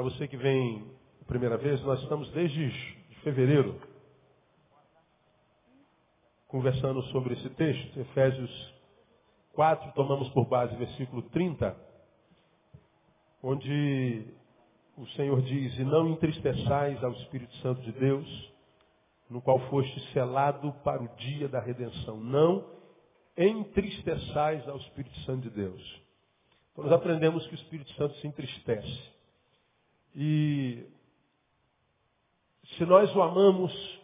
Para você que vem a primeira vez, nós estamos desde fevereiro conversando sobre esse texto, Efésios 4, tomamos por base versículo 30, onde o Senhor diz, e não entristeçais ao Espírito Santo de Deus, no qual foste selado para o dia da redenção. Não entristeçais ao Espírito Santo de Deus. Então nós aprendemos que o Espírito Santo se entristece. E se nós o amamos,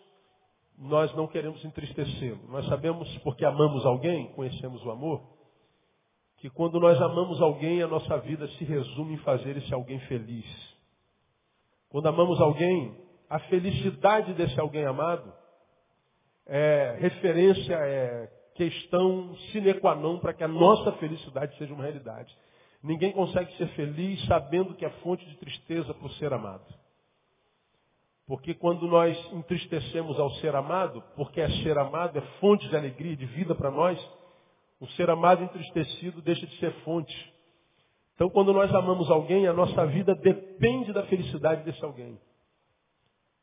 nós não queremos entristecê-lo. Nós sabemos, porque amamos alguém, conhecemos o amor, que quando nós amamos alguém, a nossa vida se resume em fazer esse alguém feliz. Quando amamos alguém, a felicidade desse alguém amado é referência, é questão sine qua non para que a nossa felicidade seja uma realidade. Ninguém consegue ser feliz sabendo que é fonte de tristeza por ser amado. Porque quando nós entristecemos ao ser amado, porque é ser amado, é fonte de alegria, de vida para nós, o ser amado entristecido deixa de ser fonte. Então, quando nós amamos alguém, a nossa vida depende da felicidade desse alguém.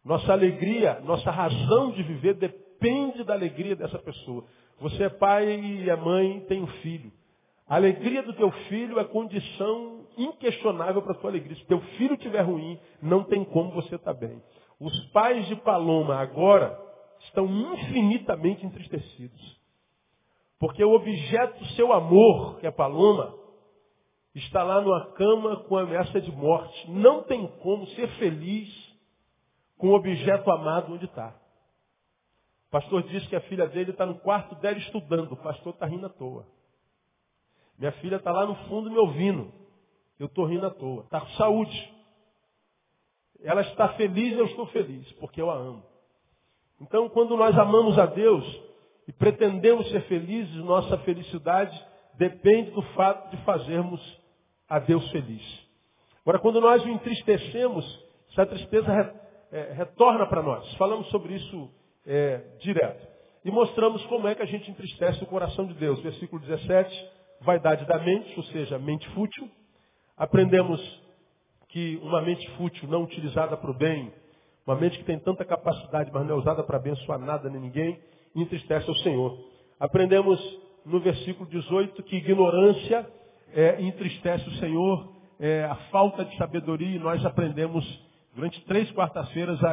Nossa alegria, nossa razão de viver depende da alegria dessa pessoa. Você é pai e é mãe, tem um filho. A alegria do teu filho é condição inquestionável para a tua alegria. Se teu filho estiver ruim, não tem como você estar tá bem. Os pais de Paloma agora estão infinitamente entristecidos. Porque o objeto do seu amor, que é Paloma, está lá numa cama com ameaça de morte. Não tem como ser feliz com o objeto amado onde está. O pastor disse que a filha dele está no quarto dela estudando. O pastor está rindo à toa. Minha filha está lá no fundo me ouvindo. Eu estou rindo à toa. Está com saúde. Ela está feliz, eu estou feliz, porque eu a amo. Então, quando nós amamos a Deus e pretendemos ser felizes, nossa felicidade depende do fato de fazermos a Deus feliz. Agora, quando nós o entristecemos, essa tristeza é, retorna para nós. Falamos sobre isso é, direto. E mostramos como é que a gente entristece o coração de Deus. Versículo 17, vaidade da mente, ou seja, mente fútil. Aprendemos que uma mente fútil, não utilizada para o bem, uma mente que tem tanta capacidade, mas não é usada para abençoar nada nem ninguém, entristece ao Senhor. Aprendemos no versículo 18 que ignorância é, entristece o Senhor, é, a falta de sabedoria, e nós aprendemos durante três quartas-feiras o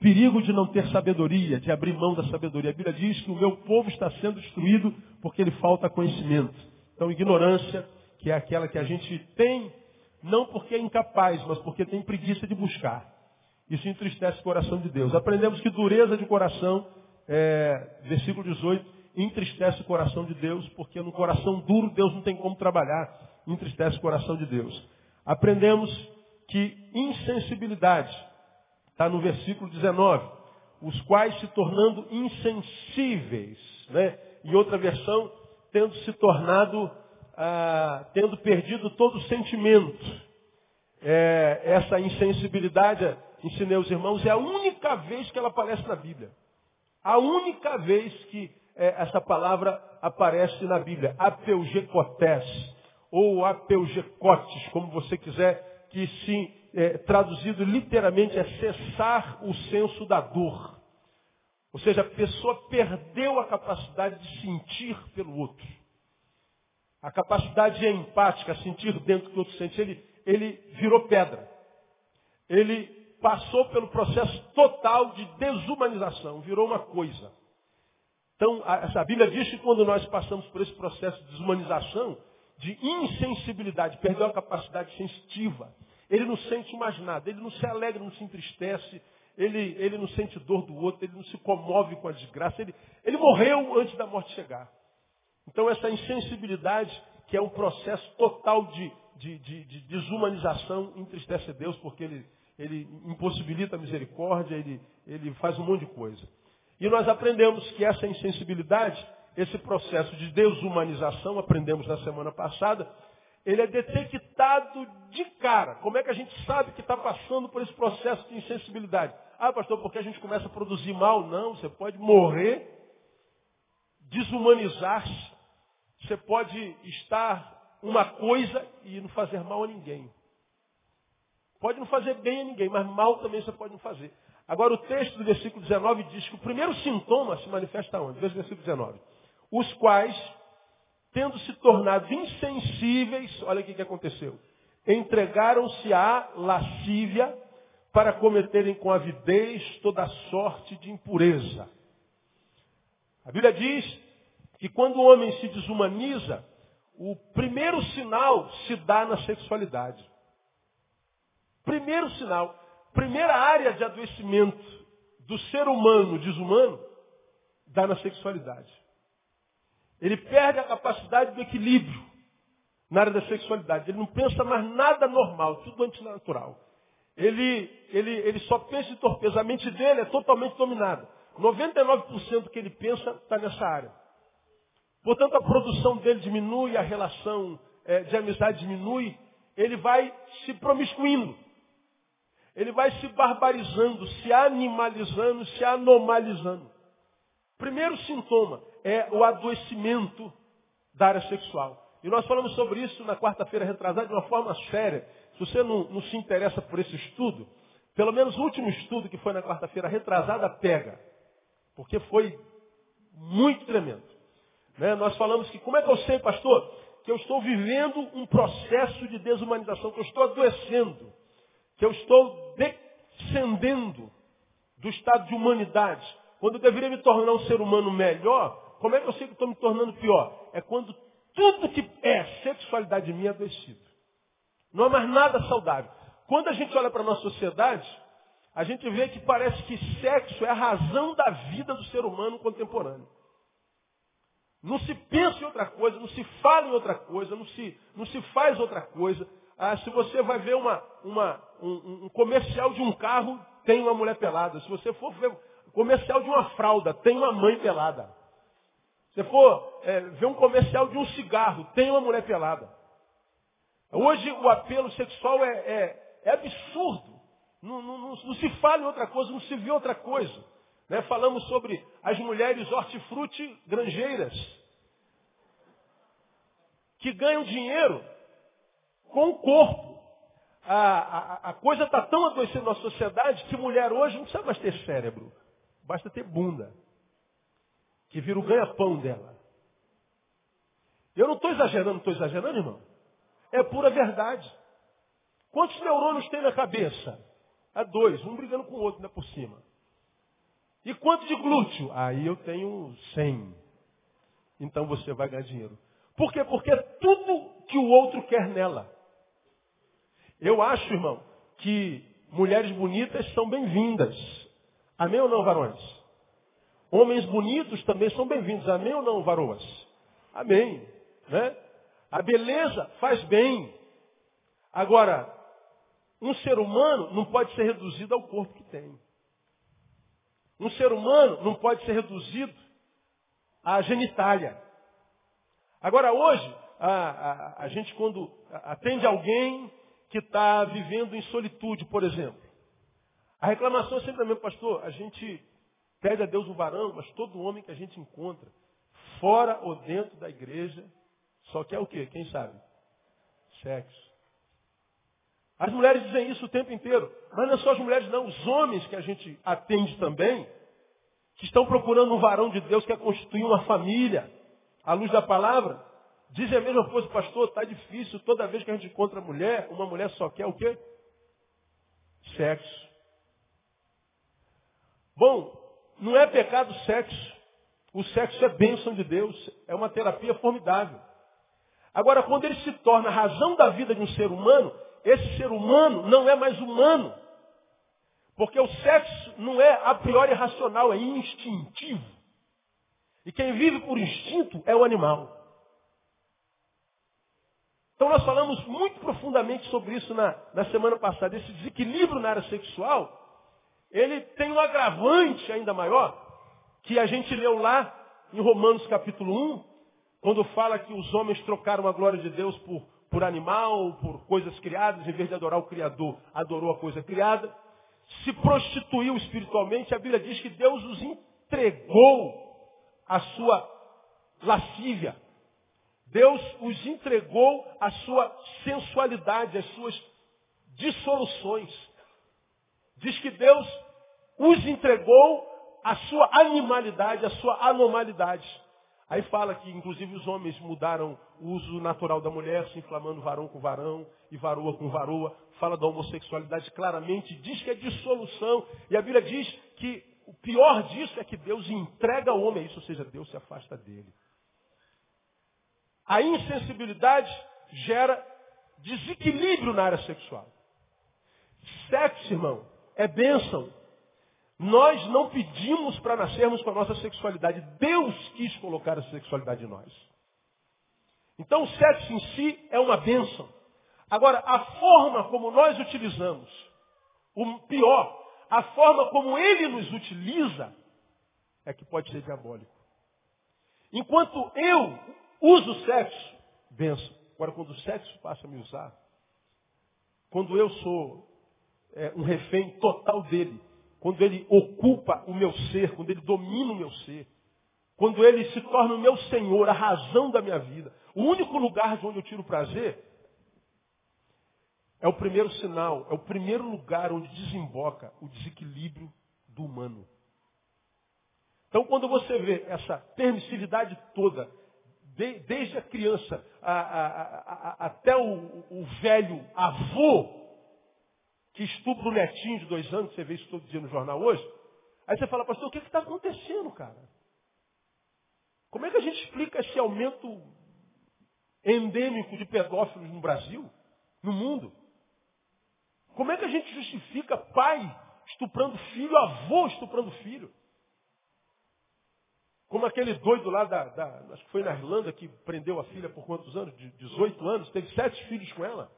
perigo de não ter sabedoria, de abrir mão da sabedoria. A Bíblia diz que o meu povo está sendo destruído porque ele falta conhecimento. Então, ignorância, que é aquela que a gente tem não porque é incapaz, mas porque tem preguiça de buscar. Isso entristece o coração de Deus. Aprendemos que dureza de coração, é, versículo 18, entristece o coração de Deus, porque no coração duro Deus não tem como trabalhar, entristece o coração de Deus. Aprendemos que insensibilidade, está no versículo 19, os quais se tornando insensíveis, né? E outra versão, tendo se tornado ah, tendo perdido todo o sentimento. É, essa insensibilidade, ensinei os irmãos, é a única vez que ela aparece na Bíblia. A única vez que é, essa palavra aparece na Bíblia. Apeugecotés, ou apeugecotes, como você quiser, que se é, traduzido literalmente é cessar o senso da dor. Ou seja, a pessoa perdeu a capacidade de sentir pelo outro. A capacidade empática, sentir dentro do que o outro sente, ele, ele virou pedra. Ele passou pelo processo total de desumanização, virou uma coisa. Então, a Bíblia diz que quando nós passamos por esse processo de desumanização, de insensibilidade, perdeu a capacidade sensitiva. Ele não sente mais nada, ele não se alegra, não se entristece, ele, ele não sente dor do outro, ele não se comove com a desgraça, ele, ele morreu antes da morte chegar. Então essa insensibilidade, que é um processo total de, de, de, de desumanização, entristece Deus, porque ele, ele impossibilita a misericórdia, ele, ele faz um monte de coisa. E nós aprendemos que essa insensibilidade, esse processo de desumanização, aprendemos na semana passada, ele é detectado de cara. Como é que a gente sabe que está passando por esse processo de insensibilidade? Ah, pastor, porque a gente começa a produzir mal? Não, você pode morrer, desumanizar-se, você pode estar uma coisa e não fazer mal a ninguém. Pode não fazer bem a ninguém, mas mal também você pode não fazer. Agora o texto do versículo 19 diz que o primeiro sintoma se manifesta onde? Veja o versículo 19. Os quais, tendo se tornado insensíveis, olha o que aconteceu. Entregaram-se à lascívia para cometerem com avidez toda sorte de impureza. A Bíblia diz que quando o homem se desumaniza, o primeiro sinal se dá na sexualidade. Primeiro sinal, primeira área de adoecimento do ser humano desumano, dá na sexualidade. Ele perde a capacidade do equilíbrio na área da sexualidade. Ele não pensa mais nada normal, tudo antinatural. Ele, ele, ele só pensa em torpeza. A mente dele é totalmente dominada. 99% do que ele pensa está nessa área. Portanto, a produção dele diminui, a relação é, de amizade diminui, ele vai se promiscuindo. Ele vai se barbarizando, se animalizando, se anomalizando. Primeiro sintoma é o adoecimento da área sexual. E nós falamos sobre isso na quarta-feira retrasada de uma forma séria. Se você não, não, se interessa por esse estudo, pelo menos o último estudo que foi na quarta-feira retrasada pega. Porque foi muito tremendo. Né? Nós falamos que, como é que eu sei, pastor, que eu estou vivendo um processo de desumanização, que eu estou adoecendo, que eu estou descendendo do estado de humanidade, quando eu deveria me tornar um ser humano melhor, como é que eu sei que estou me tornando pior? É quando tudo que é sexualidade minha é adoecido. Não há mais nada saudável. Quando a gente olha para a nossa sociedade, a gente vê que parece que sexo é a razão da vida do ser humano contemporâneo. Não se pensa em outra coisa, não se fala em outra coisa, não se, não se faz outra coisa. Ah, se você vai ver uma, uma, um, um, comercial de um carro, tem uma mulher pelada. Se você for ver comercial de uma fralda, tem uma mãe pelada. Se for é, ver um comercial de um cigarro, tem uma mulher pelada. Hoje o apelo sexual é, é, é absurdo. Não, não, não, não, se fala em outra coisa, não se vê outra coisa. Né? Falamos sobre as mulheres hortifruti granjeiras, que ganham dinheiro com o corpo. A, a, a coisa está tão adoecendo na sociedade que mulher hoje não precisa mais ter cérebro, basta ter bunda, que vira o ganha-pão dela. Eu não estou exagerando, estou exagerando, irmão. É pura verdade. Quantos neurônios tem na cabeça? Há dois, um brigando com o outro, ainda por cima. E quanto de glúteo? Aí eu tenho 100. Então você vai ganhar dinheiro. Por quê? Porque é tudo que o outro quer nela. Eu acho, irmão, que mulheres bonitas são bem-vindas. Amém ou não, varões? Homens bonitos também são bem-vindos. Amém ou não, varoas? Amém. Né? A beleza faz bem. Agora, um ser humano não pode ser reduzido ao corpo que tem. Um ser humano não pode ser reduzido à genitália. Agora, hoje, a, a, a gente quando atende alguém que está vivendo em solitude, por exemplo, a reclamação é sempre a mesma, pastor, a gente pede a Deus um varão, mas todo homem que a gente encontra, fora ou dentro da igreja, só quer o quê? Quem sabe? Sexo. As mulheres dizem isso o tempo inteiro. Mas não é só as mulheres, não. Os homens que a gente atende também, que estão procurando um varão de Deus que é constituir uma família, à luz da palavra, dizem a mesma coisa, pastor, está difícil. Toda vez que a gente encontra mulher, uma mulher só quer o quê? Sexo. Bom, não é pecado sexo. O sexo é bênção de Deus. É uma terapia formidável. Agora, quando ele se torna a razão da vida de um ser humano, esse ser humano não é mais humano. Porque o sexo não é a priori racional, é instintivo. E quem vive por instinto é o animal. Então nós falamos muito profundamente sobre isso na, na semana passada. Esse desequilíbrio na área sexual, ele tem um agravante ainda maior, que a gente leu lá em Romanos capítulo 1, quando fala que os homens trocaram a glória de Deus por por animal, por coisas criadas, em vez de adorar o Criador, adorou a coisa criada. Se prostituiu espiritualmente, a Bíblia diz que Deus os entregou a sua lascívia. Deus os entregou a sua sensualidade, as suas dissoluções. Diz que Deus os entregou a sua animalidade, a sua anormalidade. Aí fala que, inclusive, os homens mudaram o uso natural da mulher, se inflamando varão com varão e varoa com varoa. Fala da homossexualidade claramente, diz que é dissolução. E a Bíblia diz que o pior disso é que Deus entrega ao homem isso, ou seja, Deus se afasta dele. A insensibilidade gera desequilíbrio na área sexual. Sexo, irmão, é bênção. Nós não pedimos para nascermos com a nossa sexualidade. Deus quis colocar a sexualidade em nós. Então o sexo em si é uma bênção. Agora, a forma como nós utilizamos, o pior, a forma como ele nos utiliza, é que pode ser diabólico. Enquanto eu uso o sexo, benção. Agora, quando o sexo passa a me usar, quando eu sou é, um refém total dele, quando ele ocupa o meu ser, quando ele domina o meu ser, quando ele se torna o meu Senhor, a razão da minha vida, o único lugar de onde eu tiro prazer é o primeiro sinal, é o primeiro lugar onde desemboca o desequilíbrio do humano. Então, quando você vê essa permissividade toda, de, desde a criança a, a, a, até o, o velho avô, que estupra o netinho de dois anos, você vê isso todo dia no jornal hoje. Aí você fala, pastor, o que está acontecendo, cara? Como é que a gente explica esse aumento endêmico de pedófilos no Brasil, no mundo? Como é que a gente justifica pai estuprando filho, avô estuprando filho? Como aquele doido lá da, da, acho que foi na Irlanda que prendeu a filha por quantos anos? De 18 anos, teve sete filhos com ela.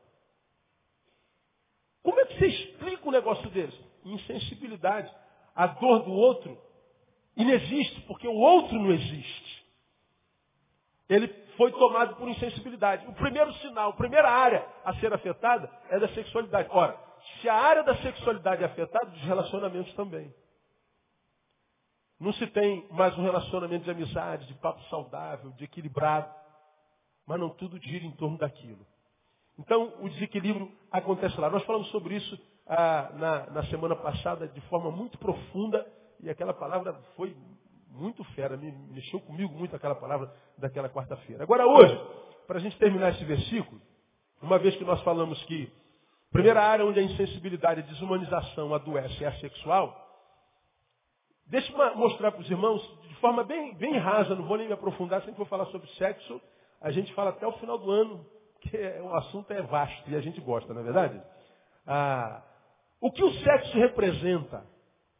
Como é que você negócio desse? Insensibilidade. A dor do outro inexiste, porque o outro não existe. Ele foi tomado por insensibilidade. O primeiro sinal, a primeira área a ser afetada é da sexualidade. Ora, se a área da sexualidade é afetada, dos relacionamentos também. Não se tem mais um relacionamento de amizade, de papo saudável, de equilibrado. Mas não tudo gira em torno daquilo. Então, o desequilíbrio acontece lá. Nós falamos sobre isso ah, na, na, semana passada de forma muito profunda e aquela palavra foi muito fera, me mexeu comigo muito aquela palavra daquela quarta-feira. Agora, hoje, para a gente terminar esse versículo, uma vez que nós falamos que a primeira área onde a insensibilidade e a desumanização adoece é a sexual, deixa eu mostrar para os irmãos de forma bem, bem rasa, não vou nem me aprofundar, sempre vou falar sobre sexo, a gente fala até o final do ano, que o assunto é vasto e a gente gosta, não é verdade? Ah, o que o sexo representa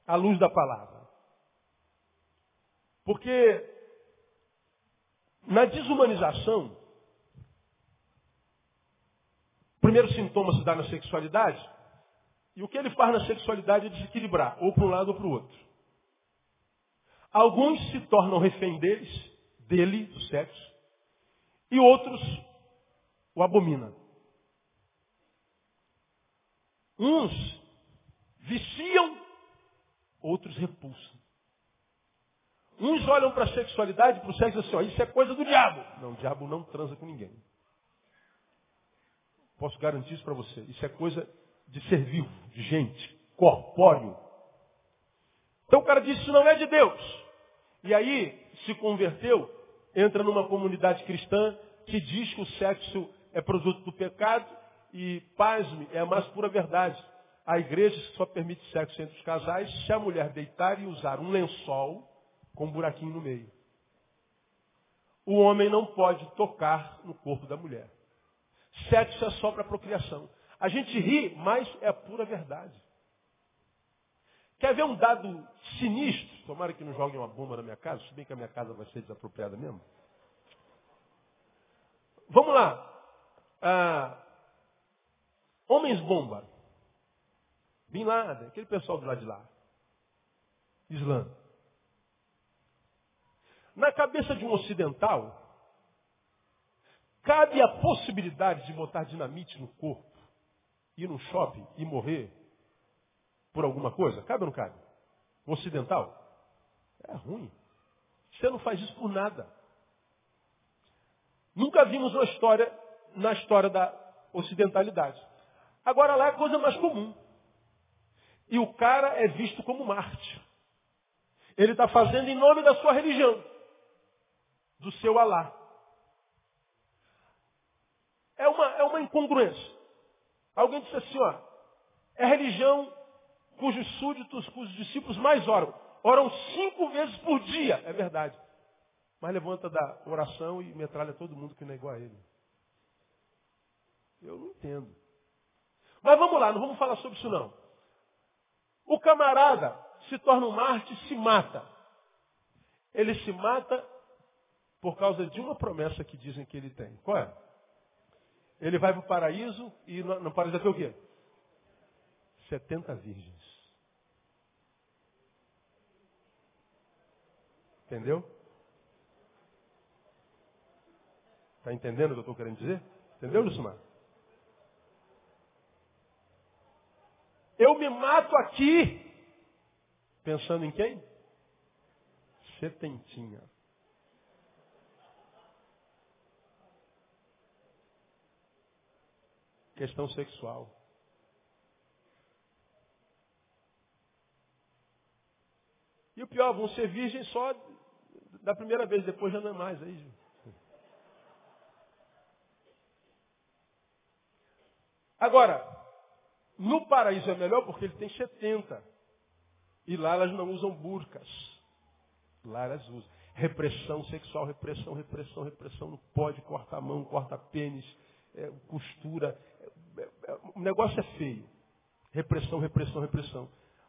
à luz da palavra? Porque na desumanização, o primeiro sintoma se dá na sexualidade, e o que ele faz na sexualidade é desequilibrar, ou para um lado ou para o outro. Alguns se tornam refém deles, dele, do sexo, e outros o abomina. Uns viciam, outros repulsam. Uns olham para a sexualidade, para o sexo assim, ó, isso é coisa do diabo. Não, o diabo não transa com ninguém. Posso garantir isso para você. Isso é coisa de ser vivo, de gente, corpóreo. Então o cara diz, isso não é de Deus. E aí se converteu, entra numa comunidade cristã que diz que o sexo é produto do pecado e, pasme, é a mais pura verdade. A igreja só permite sexo entre os casais se a mulher deitar e usar um lençol com um buraquinho no meio. O homem não pode tocar no corpo da mulher. Sexo é só para procriação. A gente ri, mas é a pura verdade. Quer ver um dado sinistro? Tomara que não joguem uma bomba na minha casa, se bem que a minha casa vai ser desapropriada mesmo. Vamos lá. Ah, homens bomba. Bin Laden, aquele pessoal do lado de lá. Islã. Na cabeça de um ocidental, cabe a possibilidade de botar dinamite no corpo, ir num shopping e morrer por alguma coisa? Cabe ou não cabe? Um ocidental? É ruim. Você não faz isso por nada. Nunca vimos uma história na história da ocidentalidade. Agora lá é coisa mais comum. E o cara é visto como Marte. Ele está fazendo em nome da sua religião, do seu Alá. É uma, é uma incongruência. Alguém disse assim, ó, é religião cujos súditos, cujos discípulos mais oram. Oram cinco vezes por dia. É verdade. Mas levanta da oração e metralha todo mundo que não é igual a ele. Eu não entendo. Mas vamos lá, não vamos falar sobre isso não. O camarada se torna um Marte e se mata. Ele se mata por causa de uma promessa que dizem que ele tem. Qual é? Ele vai para o paraíso e no, paraíso tem o quê? 70 virgens. Entendeu? Está entendendo o que eu estou querendo dizer? Entendeu, Lucimar? Eu me mato aqui, pensando em quem? Setentinha. Questão sexual. E o pior, vão ser virgens só da primeira vez, depois já não é mais. Aí, Agora, no paraíso é melhor porque ele tem 70. E lá elas não usam burcas. Lá elas usam. Repressão sexual, repressão, repressão, repressão. Não pode, corta a mão, corta pênis, é, costura. É, é, o negócio é feio. Repressão, repressão, repressão.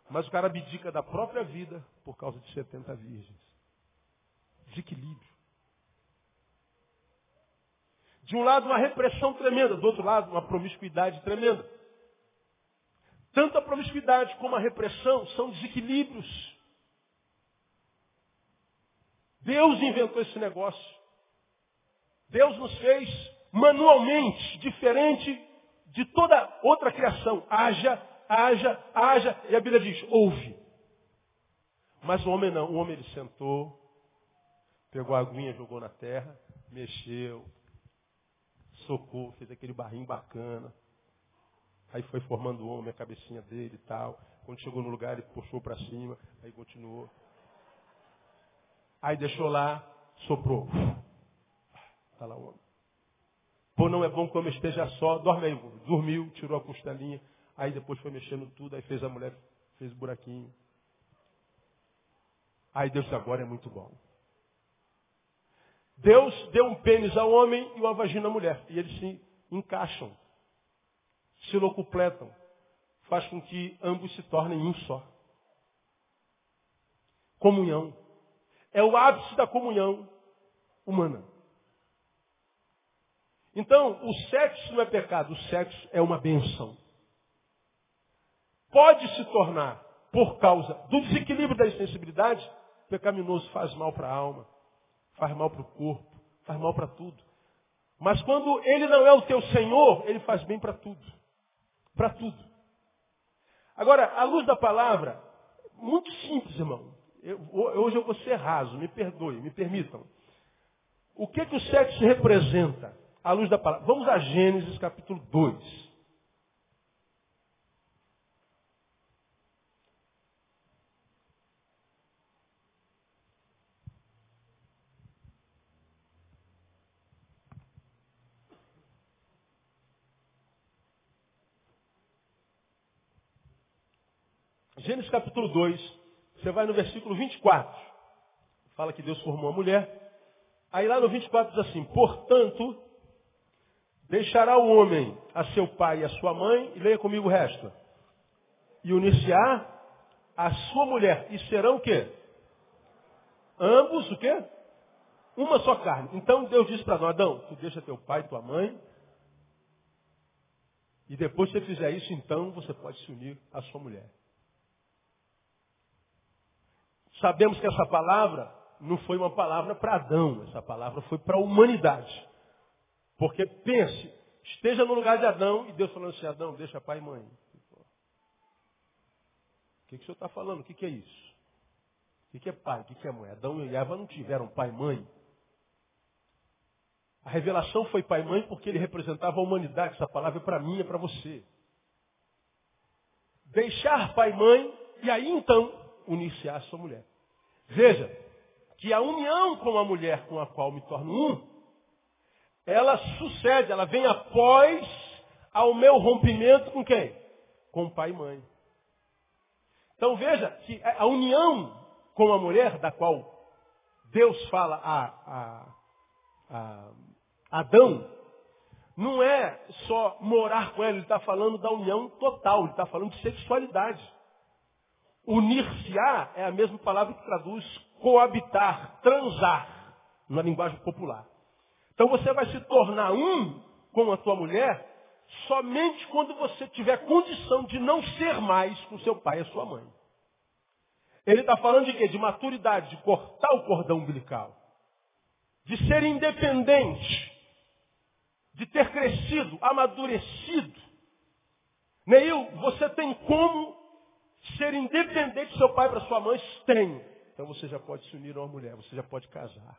Mas o cara abdica da própria vida por causa de 70 virgens. Desequilíbrio. De um lado, uma repressão tremenda, do outro lado, uma promiscuidade tremenda. Tanto a promiscuidade como a repressão são desequilíbrios. Deus inventou esse negócio. Deus nos fez manualmente, diferente de toda outra criação. Haja, haja, haja. E a Bíblia diz, ouve. Mas o homem não. O homem ele sentou, pegou a aguinha, jogou na terra, mexeu, socou, fez aquele barrinho bacana. Aí foi formando o homem, a cabecinha dele e tal. Quando chegou no lugar, ele puxou para cima, aí continuou. Aí deixou lá, soprou. Está lá o homem. Pô, não é bom que o homem esteja só, dorme aí. Dormiu, tirou a costelinha, aí depois foi mexendo tudo, aí fez a mulher, fez buraquinho. Aí Deus agora é muito bom. Deus deu um pênis ao homem e uma vagina à mulher. E eles se encaixam, se locupletam. Faz com que ambos se tornem um só. Comunhão. É o ápice da comunhão humana. Então, o sexo não é pecado, o sexo é uma benção. Pode se tornar, por causa do desequilíbrio da sensibilidade, pecaminoso, faz mal para a alma faz mal para o corpo, faz mal para tudo. Mas quando ele não é o teu Senhor, ele faz bem para tudo. Para tudo. Agora, à luz da palavra, muito simples, irmão. Eu, hoje eu vou ser raso, me perdoe, me permitam. O que, que o sexo representa? À luz da palavra. Vamos a Gênesis capítulo 2. Gênesis capítulo 2, você vai no versículo 24. Fala que Deus formou a mulher. Aí lá no 24 diz assim, portanto, deixará o homem a seu pai e a sua mãe, e leia comigo o resto. E unir-se-á a sua mulher. E serão o quê? Ambos o quê? Uma só carne. Então Deus disse para nós, Adão, tu deixa teu pai e tua mãe. E depois que você fizer isso, então você pode se unir à sua mulher. Sabemos que essa palavra não foi uma palavra para Adão, essa palavra foi para a humanidade. Porque pense, esteja no lugar de Adão e Deus falando assim, Adão, deixa pai e mãe. O que, que o senhor está falando? O que, que é isso? O que, que é pai? O que, que é mãe? Adão e Eva não tiveram pai e mãe. A revelação foi pai e mãe porque ele representava a humanidade. Essa palavra é para mim, é para você. deixar pai e mãe e aí então à sua mulher. Veja que a união com a mulher com a qual me torno um, ela sucede, ela vem após ao meu rompimento com quem? Com pai e mãe. Então veja que a união com a mulher, da qual Deus fala a, a, a Adão, não é só morar com ela, ele está falando da união total, ele está falando de sexualidade. Unir-se-á é a mesma palavra que traduz coabitar, transar, na linguagem popular. Então você vai se tornar um com a tua mulher somente quando você tiver condição de não ser mais com seu pai e sua mãe. Ele está falando de quê? De maturidade, de cortar o cordão umbilical. De ser independente. De ter crescido, amadurecido. Neil, você tem ser independente do seu pai para sua mãe? Tem. Então você já pode se unir a uma mulher, você já pode casar.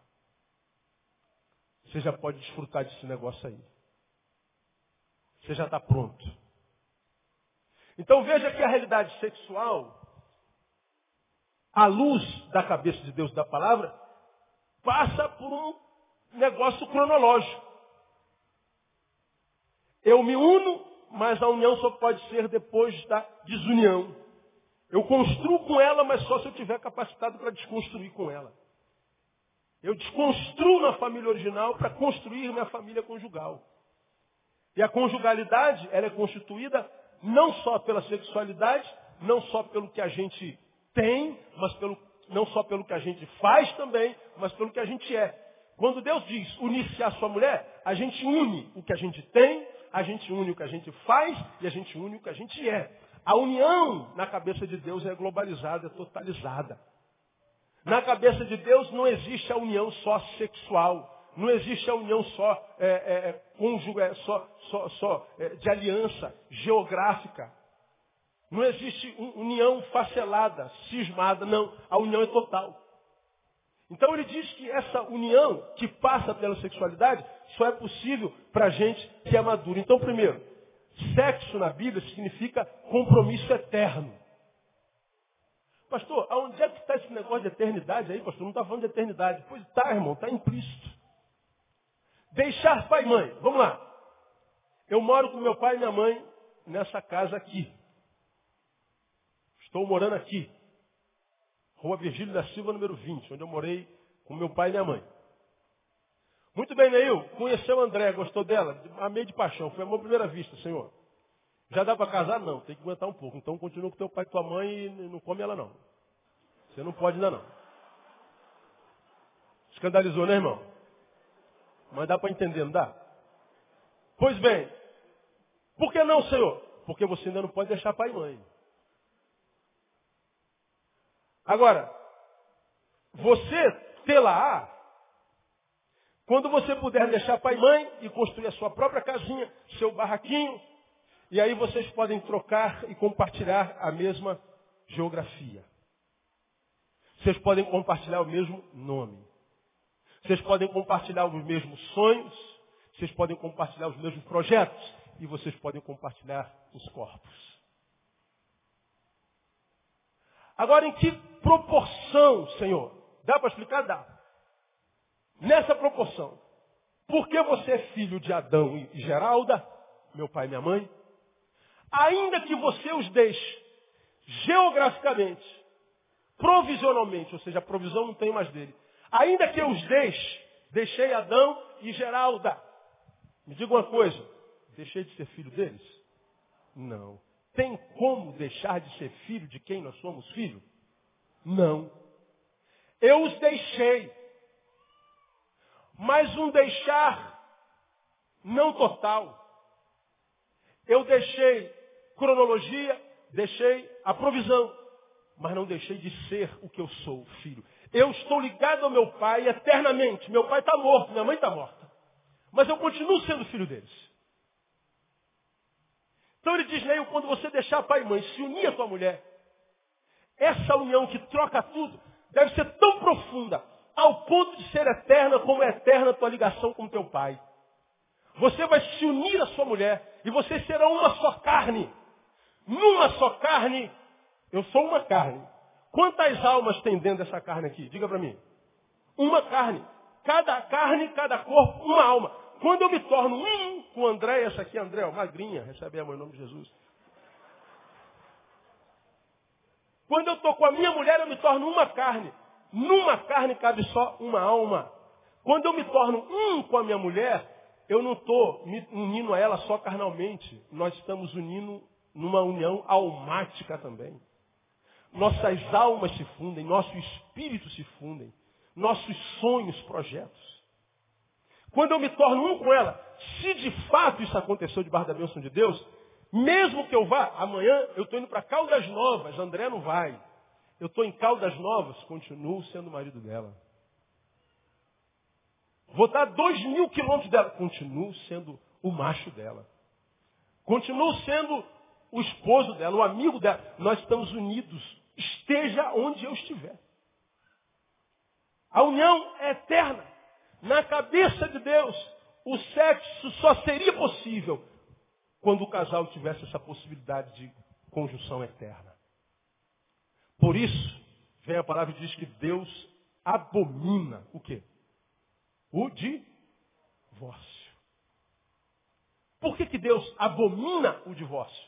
Você já pode desfrutar desse negócio aí. Você já está pronto. Então veja que a realidade sexual, à luz da cabeça de Deus da palavra, passa por um negócio cronológico. Eu me uno, mas a união só pode ser depois da desunião. Eu construo com ela, mas só se eu tiver capacitado para desconstruir com ela. Eu desconstruo na família original para construir minha família conjugal. E a conjugalidade, ela é constituída não só pela sexualidade, não só pelo que a gente tem, mas pelo, não só pelo que a gente faz também, mas pelo que a gente é. Quando Deus diz unir-se à sua mulher, a gente une o que a gente tem, a gente une o que a gente faz e a gente une o que a gente é. A união na cabeça de Deus é globalizada, é totalizada. Na cabeça de Deus não existe a união só sexual. Não existe a união só, é, é, é, é só, só, só é, de aliança geográfica. Não existe união facelada, cismada, não. A união é total. Então ele diz que essa união que passa pela sexualidade só é possível para gente que é madura. Então, primeiro, sexo na Bíblia significa compromisso eterno. Pastor, aonde é que está esse negócio de eternidade aí, pastor? Não está falando de eternidade. Pois está, irmão, está implícito. Deixar pai e mãe. Vamos lá. Eu moro com meu pai e minha mãe nessa casa aqui. Estou morando aqui. Rua Virgílio da Silva, número 20, onde eu morei com meu pai e minha mãe. Muito bem, Neil. Conheceu a André, gostou dela? Amei de paixão. Foi amor à primeira vista, Senhor. Já dá para casar? Não. Tem que aguentar um pouco. Então continua com teu pai e tua mãe e não come ela não. Você não pode ainda não. Escandalizou, né, irmão? Mas dá para entender, não dá? Pois bem. Por que não, Senhor? Porque você ainda não pode deixar pai e mãe. Agora, você tê-la quando você puder deixar pai e mãe e construir a sua própria casinha, seu barraquinho, e aí vocês podem trocar e compartilhar a mesma geografia. Vocês podem compartilhar o mesmo nome. Vocês podem compartilhar os mesmos sonhos. Vocês podem compartilhar os mesmos projetos. E vocês podem compartilhar os corpos. Agora, em que proporção, Senhor? Dá para explicar? Dá. Nessa proporção. Porque você é filho de Adão e Geralda, meu pai e minha mãe, ainda que você os deixe geograficamente, provisionalmente, ou seja, a provisão não tem mais dele, ainda que eu os deixe, deixei Adão e Geralda. Me diga uma coisa, deixei de ser filho deles? Não. Tem como deixar de ser filho de quem nós somos filho? Não. Eu os deixei. Mas um deixar não total. Eu deixei cronologia, deixei a provisão, mas não deixei de ser o que eu sou, filho. Eu estou ligado ao meu pai eternamente. Meu pai está morto, minha mãe está morta. Mas eu continuo sendo filho deles. Então ele diz, Neil, quando você deixar pai e mãe, se unir à tua mulher, essa união que troca tudo, deve ser tão profunda, ao ponto de ser eterna como é eterna a tua ligação com teu pai. Você vai se unir à sua mulher e vocês serão uma só carne. numa só carne, eu sou uma carne. Quantas almas tem dentro dessa carne aqui? Diga para mim. Uma carne. Cada carne, cada corpo, uma alma. Quando eu me torno um com André, essa aqui é André, ó, magrinha, recebe a mãe em nome de Jesus. Quando eu estou com a minha mulher, eu me torno uma carne. Numa carne cabe só uma alma. Quando eu me torno um com a minha mulher, eu não estou me unindo a ela só carnalmente. Nós estamos unindo numa união almática também. Nossas almas se fundem, nossos espíritos se fundem, nossos sonhos, projetos. Quando eu me torno um com ela, se de fato isso aconteceu debaixo da bênção de Deus, mesmo que eu vá, amanhã eu estou indo para Caldas Novas, André não vai. Eu estou em Caldas Novas, continuo sendo marido dela. Vou estar dois mil quilômetros dela, continuo sendo o macho dela. Continuo sendo o esposo dela, o amigo dela. Nós estamos unidos, esteja onde eu estiver. A união é eterna. Na cabeça de Deus, o sexo só seria possível quando o casal tivesse essa possibilidade de conjunção eterna. Por isso, vem a palavra e diz que Deus abomina o quê? O divórcio. Por que, que Deus abomina o divórcio?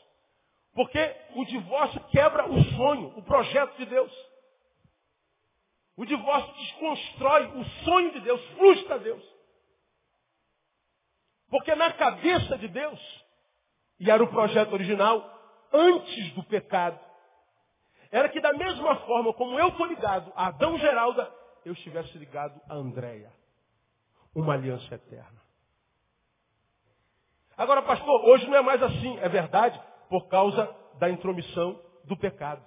Porque o divórcio quebra o sonho, o projeto de Deus. O divórcio desconstrói o sonho de Deus, frustra Deus. Porque na cabeça de Deus, e era o projeto original, antes do pecado, era que da mesma forma como eu estou ligado a Adão Geralda, eu estivesse ligado a Andréia. Uma aliança eterna. Agora, pastor, hoje não é mais assim. É verdade, por causa da intromissão do pecado.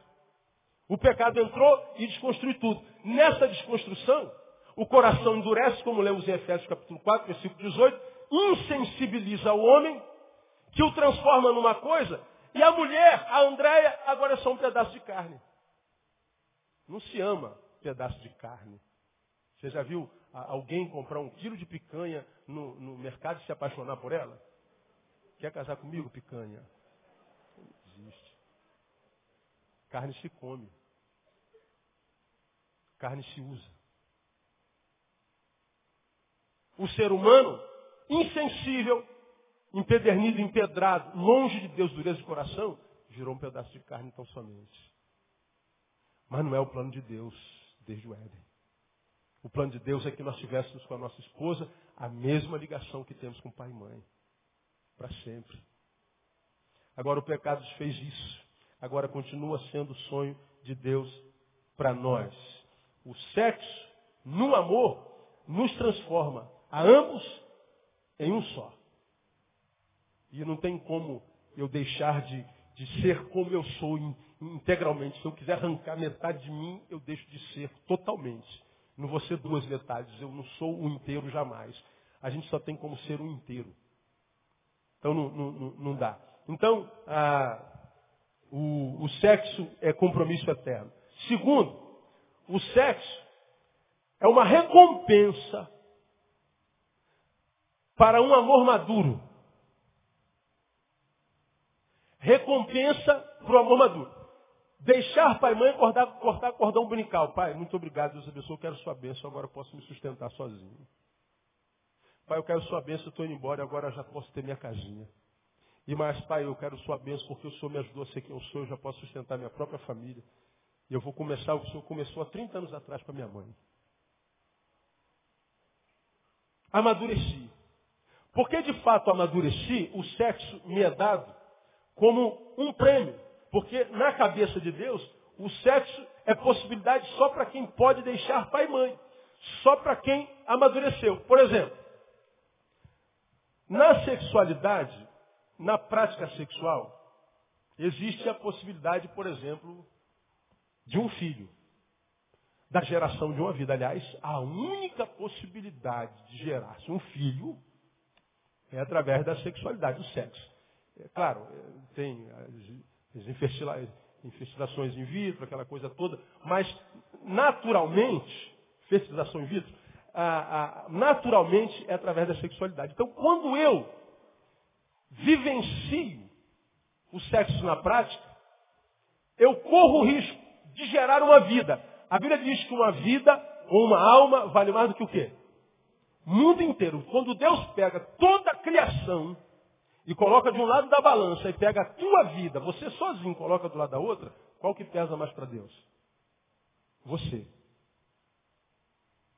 O pecado entrou e desconstruiu tudo. Nessa desconstrução, o coração endurece, como lemos em Efésios capítulo 4, versículo 18, insensibiliza o homem, que o transforma numa coisa e a mulher, a Andréia, agora é só um pedaço de carne. Não se ama pedaço de carne. Você já viu alguém comprar um quilo de picanha no, no mercado e se apaixonar por ela? Quer casar comigo, picanha? Não existe. Carne se come. Carne se usa. O ser humano, insensível, empedernido, empedrado, longe de Deus, dureza de coração, virou um pedaço de carne tão somente. Mas não é o plano de Deus desde o Éden. O plano de Deus é que nós tivéssemos com a nossa esposa a mesma ligação que temos com pai e mãe. Para sempre. Agora o pecado fez isso. Agora continua sendo o sonho de Deus para nós. O sexo, no amor, nos transforma a ambos em um só. E não tem como eu deixar de, de ser como eu sou integralmente. Se eu quiser arrancar metade de mim, eu deixo de ser totalmente. Não vou ser duas metades, eu não sou um inteiro jamais. A gente só tem como ser um inteiro. Então não, não, não dá. Então, ah, o, o sexo é compromisso eterno. Segundo, o sexo é uma recompensa para um amor maduro recompensa para o amor maduro. Deixar pai e mãe cortar, cortar cordão umbilical. Pai, muito obrigado, Deus abençoe, eu quero sua bênção, agora eu posso me sustentar sozinho. Pai, eu quero sua bênção, eu estou indo embora, agora já posso ter minha casinha. E mais, pai, eu quero sua bênção, porque o Senhor me ajudou a ser quem eu sou, eu já posso sustentar minha própria família. E eu vou começar o que o Senhor começou há 30 anos atrás para minha mãe. Amadureci. Porque de fato amadureci, o sexo me é dado como um prêmio. Porque na cabeça de Deus, o sexo é possibilidade só para quem pode deixar pai e mãe. Só para quem amadureceu. Por exemplo, na sexualidade, na prática sexual, existe a possibilidade, por exemplo, de um filho. Da geração de uma vida. Aliás, a única possibilidade de gerar-se um filho é através da sexualidade, do sexo. É, claro, é, tem as, infestilações in vitro, aquela coisa toda, mas naturalmente, fertilização in vitro, a, a, naturalmente é através da sexualidade. Então, quando eu vivencio o sexo na prática, eu corro o risco de gerar uma vida. A Bíblia diz que uma vida ou uma alma vale mais do que o quê? Mundo inteiro. Quando Deus pega toda a criação e coloca de um lado da balança e pega a tua vida, você sozinho coloca do lado da outra, qual que pesa mais para Deus? Você.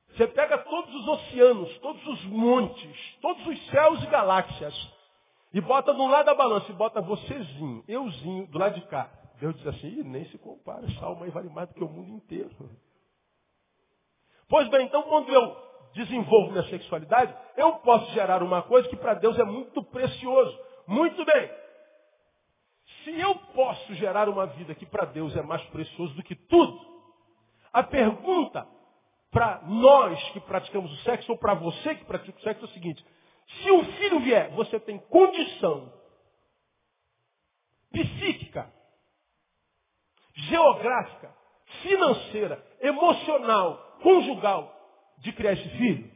Você pega todos os oceanos, todos os montes, todos os céus e galáxias, e bota de um lado da balança e bota vocêzinho, euzinho, do lado de cá. Deus diz assim, nem se compara, essa alma aí vale mais do que o mundo inteiro. Pois bem, então quando eu desenvolvo minha sexualidade, eu posso gerar uma coisa que para Deus é muito precioso. Muito bem. Se eu posso gerar uma vida que para Deus é mais precioso do que tudo, a pergunta para nós que praticamos o sexo ou para você que pratica o sexo é o seguinte: se um filho vier, você tem condição psíquica, geográfica, financeira, emocional, conjugal de criar esse filho?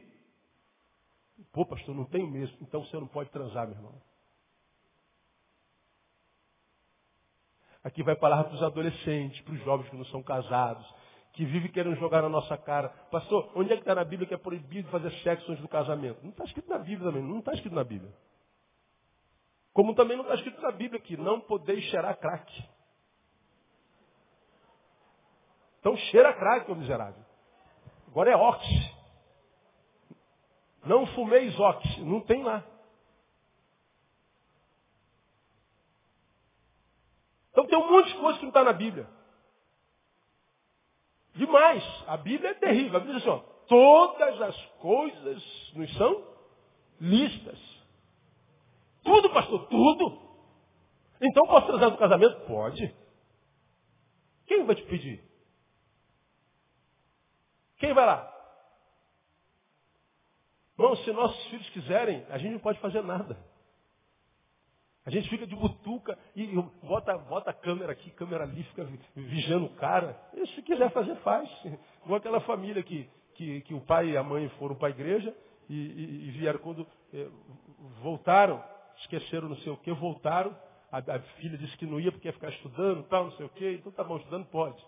Pô, pastor, não tenho mesmo. Então você não pode transar, meu irmão. Aqui vai palavra para os adolescentes, para os jovens que não são casados, que vivem querendo jogar na nossa cara. Pastor, onde é que está na Bíblia que é proibido fazer sexo antes do casamento? Não está escrito na Bíblia também, não está escrito na Bíblia. Como também não está escrito na Bíblia que não podeis cheirar crack. Então cheira crack, ô miserável. Agora é ox. Não fumeis ox, não tem lá. Então tem um monte de coisa que não está na Bíblia. Demais. A Bíblia é terrível. A Bíblia diz assim, ó, todas as coisas nos são listas. Tudo, pastor, tudo. Então posso trazer no casamento? Pode. Quem vai te pedir? Quem vai lá? Bom, se nossos filhos quiserem, a gente não pode fazer nada. A gente fica de butuca e bota, bota a câmera aqui, câmera ali, fica vigiando o cara. E se quiser fazer, faz. Igual aquela família que, que, que o pai e a mãe foram para a igreja e, e, e vieram quando eh, voltaram, esqueceram não sei o que, voltaram. A, a, filha disse que não ia porque ia ficar estudando, tal, não sei o que. Então tá bom, estudando pode.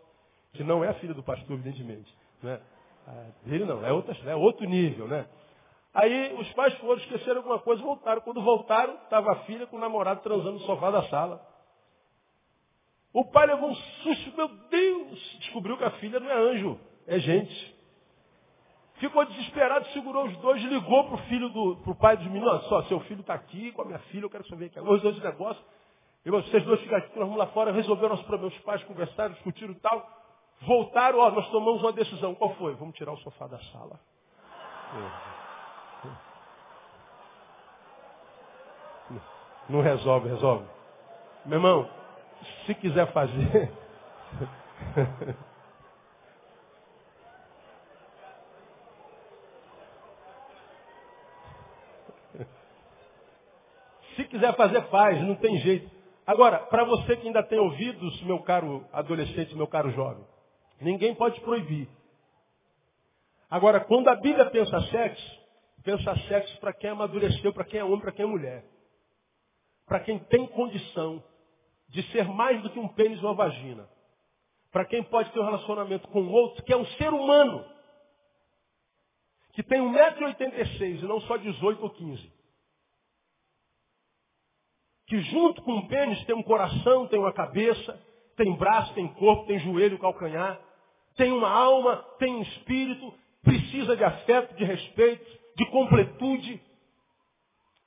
Que não é a filha do pastor, evidentemente. Né? dele não, é, outra, é outro nível, né? Aí os pais foram, esqueceram alguma coisa, voltaram. Quando voltaram, estava a filha com o namorado transando no sofá da sala. O pai levou um susto, meu Deus! Descobriu que a filha não é anjo, é gente. Ficou desesperado, segurou os dois, ligou para o filho do pro pai dos meninos, só, seu filho está aqui com a minha filha, eu quero saber aqui. Os dois negócios. E vocês dois ficam aqui, nós vamos lá fora, resolveram os problemas. Os pais conversaram, discutiram e tal. Voltaram, ó, nós tomamos uma decisão. Qual foi? Vamos tirar o sofá da sala. Não resolve, resolve. Meu irmão, se quiser fazer. se quiser fazer, faz, não tem jeito. Agora, para você que ainda tem ouvidos, meu caro adolescente, meu caro jovem, ninguém pode proibir. Agora, quando a Bíblia pensa sexo, pensa sexo para quem amadureceu, para quem é homem, para quem é mulher para quem tem condição de ser mais do que um pênis ou uma vagina. Para quem pode ter um relacionamento com outro que é um ser humano. Que tem 1,86m e não só 18 ou 15. Que junto com o pênis tem um coração, tem uma cabeça, tem braço, tem corpo, tem joelho, calcanhar. Tem uma alma, tem um espírito, precisa de afeto, de respeito, de completude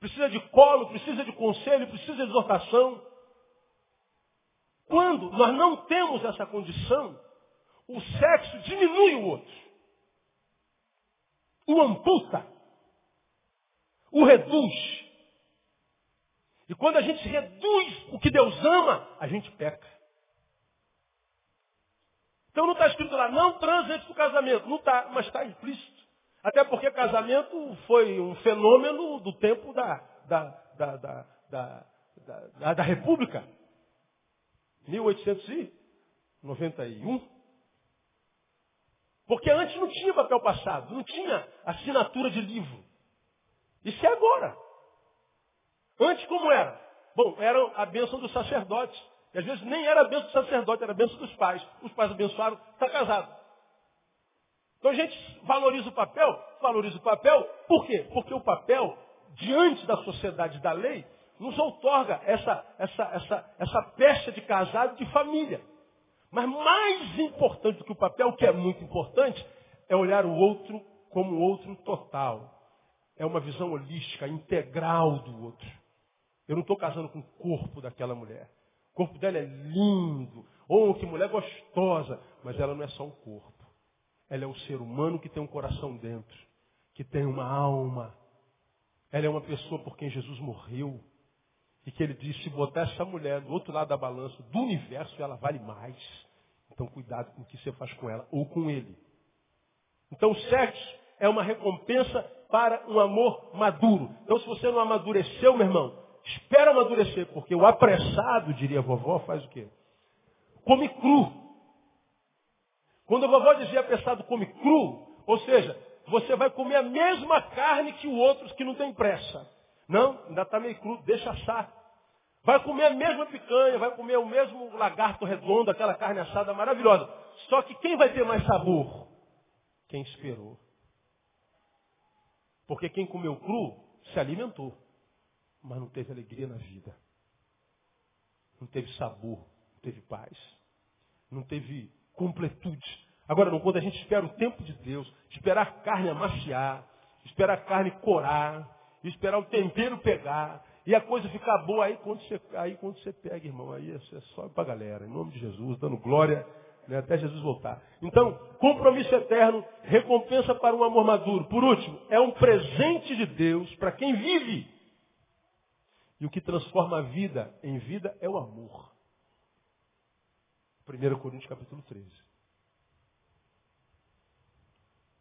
precisa de colo, precisa de conselho, precisa de exortação. Quando nós não temos essa condição, o sexo diminui o outro. O amputa. O reduz. E quando a gente reduz o que Deus ama, a gente peca. Então não está escrito lá, não transe antes do casamento. Não está, mas está implícito. Até porque casamento foi um fenômeno do tempo da, da, da, da, da, da, da República. 1891. Porque antes não tinha papel passado, não tinha assinatura de livro. Isso é agora. Antes como era? Bom, era a bênção dos sacerdotes. E às vezes nem era a bênção do sacerdote, era a bênção dos pais. Os pais abençoaram, está casado. Então a gente valoriza o papel, valoriza o papel, por quê? Porque o papel, diante da sociedade da lei, nos outorga essa, essa, essa, essa de casado de família. Mas mais importante do que o papel, que é muito importante, é olhar o outro como outro total. É uma visão holística, integral do outro. Eu não estou casando com o corpo daquela mulher. O corpo dela é lindo. Ou que mulher gostosa. Mas ela não é só um corpo. Ela é um ser humano que tem um coração dentro. Que tem uma alma. Ela é uma pessoa por quem Jesus morreu. E que ele disse, se botar essa mulher do outro lado da balança do universo, ela vale mais. Então cuidado com o que você faz com ela ou com ele. Então o sexo é uma recompensa para um amor maduro. Então se você não amadureceu, meu irmão, espera amadurecer, porque o apressado, diria a vovó, faz o quê? Come cru. Quando a vovó dizia apressado come cru, ou seja, você vai comer a mesma carne que o outro que não tem pressa. Não, ainda está meio cru, deixa assar. Vai comer a mesma picanha, vai comer o mesmo lagarto redondo, aquela carne assada maravilhosa. Só que quem vai ter mais sabor? Quem esperou. Porque quem comeu cru se alimentou, mas não teve alegria na vida. Não teve sabor, não teve paz, não teve completude. Agora não, quando a gente espera o tempo de Deus, esperar a carne amaciar, esperar a carne corar, esperar o tempero pegar, e a coisa ficar boa, aí quando você, aí quando você pega, irmão, aí você sobe para a galera, em nome de Jesus, dando glória né, até Jesus voltar. Então, compromisso eterno, recompensa para um amor maduro. Por último, é um presente de Deus para quem vive. E o que transforma a vida em vida é o amor. 1 Coríntios capítulo 13.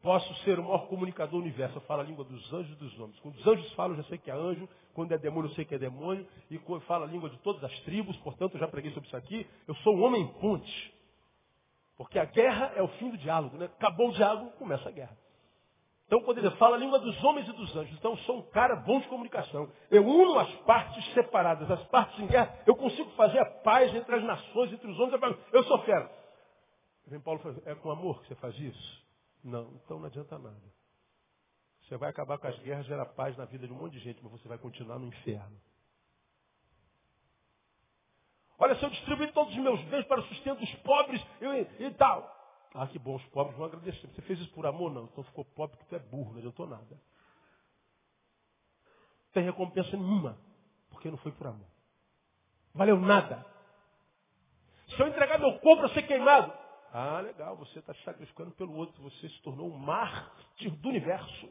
Posso ser o maior comunicador do universo. Eu falo a língua dos anjos e dos homens. Quando os anjos falam, eu já sei que é anjo. Quando é demônio, eu sei que é demônio. E quando falo a língua de todas as tribos, portanto, eu já preguei sobre isso aqui. Eu sou um homem ponte. Porque a guerra é o fim do diálogo. Né? Acabou o diálogo, começa a guerra. Então, quando ele fala a língua dos homens e dos anjos, então sou um cara bom de comunicação. Eu uno as partes separadas, as partes em guerra. Eu consigo fazer a paz entre as nações, entre os homens. Eu sou fera. Vem Paulo fala, é com amor que você faz isso? Não, então não adianta nada. Você vai acabar com as guerras, gerar paz na vida de um monte de gente, mas você vai continuar no inferno. Olha, se eu distribuir todos os meus bens para o sustento dos pobres eu, e tal. Ah, que bom, os pobres vão agradecer. Você fez isso por amor? Não. Então ficou pobre porque tu é burro, não adiantou nada. Não tem recompensa nenhuma, porque não foi por amor. Valeu nada. Se eu entregar meu corpo para ser queimado, ah, legal, você está sacrificando pelo outro, você se tornou um mártir do universo.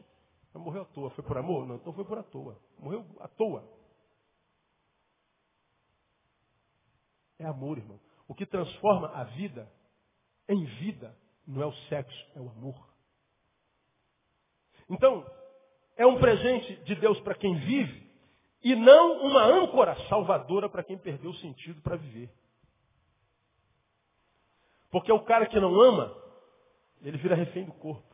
Mas morreu à toa. Foi por amor? Não, então foi por à toa. Morreu à toa. É amor, irmão. O que transforma a vida em vida não é o sexo, é o amor. Então, é um presente de Deus para quem vive e não uma âncora salvadora para quem perdeu o sentido para viver. Porque o cara que não ama, ele vira refém do corpo.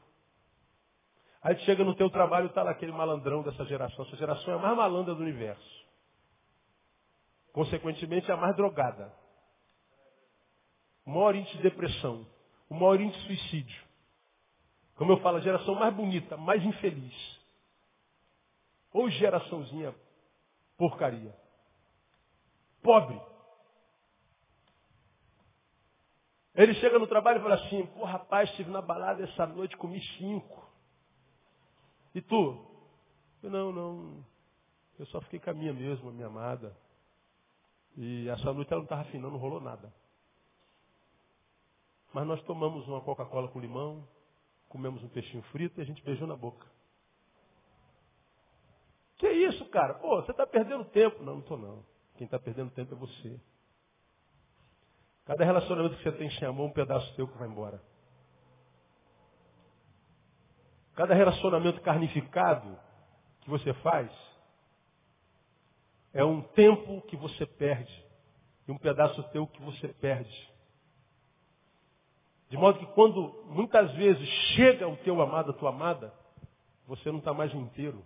Aí chega no teu trabalho e está lá aquele malandrão dessa geração. Essa geração é a mais malandra do universo. Consequentemente, é a mais drogada. O maior índice de depressão. O maior índice de suicídio. Como eu falo, a geração mais bonita, mais infeliz. Ou geraçãozinha porcaria. Pobre. Ele chega no trabalho e fala assim, pô rapaz, estive na balada essa noite, comi cinco. E tu? Eu, não, não. Eu só fiquei com a minha mesmo, a minha amada. E essa noite ela não estava afinando, não rolou nada. Mas nós tomamos uma Coca-Cola com limão, comemos um peixinho frito e a gente beijou na boca. Que isso, cara? Pô, você está perdendo tempo. Não, não estou não. Quem está perdendo tempo é você. Cada relacionamento que você tem amor, um pedaço teu que vai embora. Cada relacionamento carnificado que você faz é um tempo que você perde e um pedaço teu que você perde. De modo que quando muitas vezes chega o teu amado, a tua amada, você não está mais inteiro.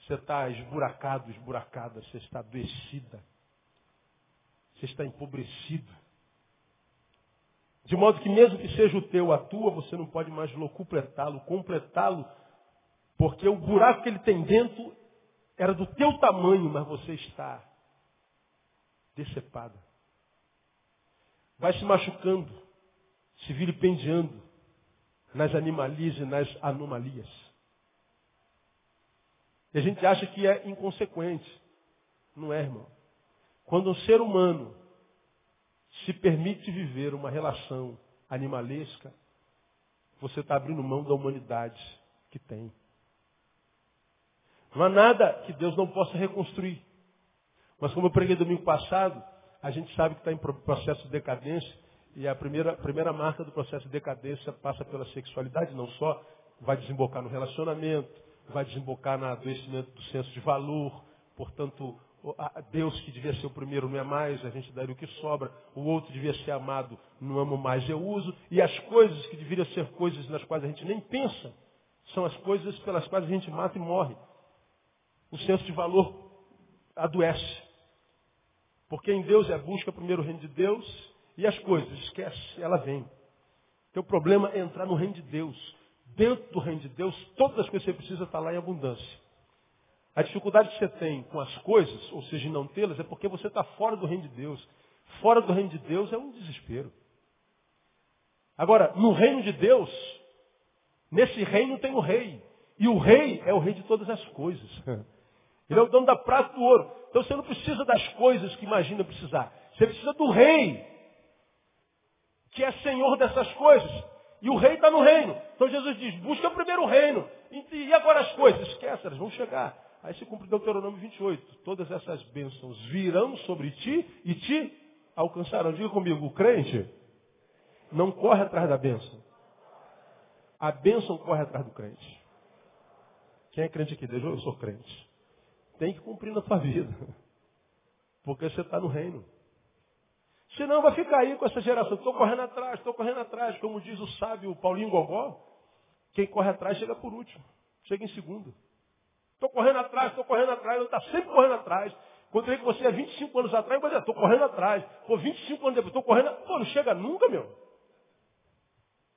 Você está esburacado, esburacada, você está adoecida. Você está empobrecido. De modo que mesmo que seja o teu a tua, você não pode mais completá-lo, completá-lo, porque o buraco que ele tem dentro era do teu tamanho, mas você está decepada. Vai se machucando, se vilipendiando nas animalias e nas anomalias. E a gente acha que é inconsequente. Não é, irmão. Quando um ser humano se permite viver uma relação animalesca, você está abrindo mão da humanidade que tem. Não há nada que Deus não possa reconstruir. Mas como eu preguei domingo passado, a gente sabe que está em processo de decadência, e a primeira, a primeira marca do processo de decadência passa pela sexualidade, não só vai desembocar no relacionamento, vai desembocar no adoecimento do senso de valor, portanto, Deus que devia ser o primeiro não é mais, a gente daria o que sobra, o outro devia ser amado, não amo mais, eu uso, e as coisas que deveriam ser coisas nas quais a gente nem pensa, são as coisas pelas quais a gente mata e morre. O senso de valor adoece. Porque em Deus é busca primeiro o reino de Deus e as coisas, esquece, ela vem. Teu problema é entrar no reino de Deus. Dentro do reino de Deus, todas as coisas que você precisa estão lá em abundância. A dificuldade que você tem com as coisas, ou seja, não tê-las, é porque você está fora do reino de Deus. Fora do reino de Deus é um desespero. Agora, no reino de Deus, nesse reino tem o rei. E o rei é o rei de todas as coisas. Ele é o dono da prata do ouro. Então você não precisa das coisas que imagina precisar. Você precisa do rei, que é senhor dessas coisas. E o rei está no reino. Então Jesus diz, busca primeiro o reino. E agora as coisas? Esquece, elas vão chegar. Aí se cumpre Deuteronômio 28. Todas essas bênçãos virão sobre ti e te alcançarão. Diga comigo, o crente não corre atrás da bênção. A bênção corre atrás do crente. Quem é crente aqui? Eu sou crente. Tem que cumprir na tua vida. Porque você está no reino. Senão vai ficar aí com essa geração. Estou correndo atrás, estou correndo atrás. Como diz o sábio Paulinho Gogó, quem corre atrás chega por último. Chega em segundo. Estou correndo atrás, estou correndo atrás, eu está sempre correndo atrás. Eu que você é 25 anos atrás, eu estou correndo atrás. Pô, 25 anos depois, estou correndo Pô, não chega nunca, meu.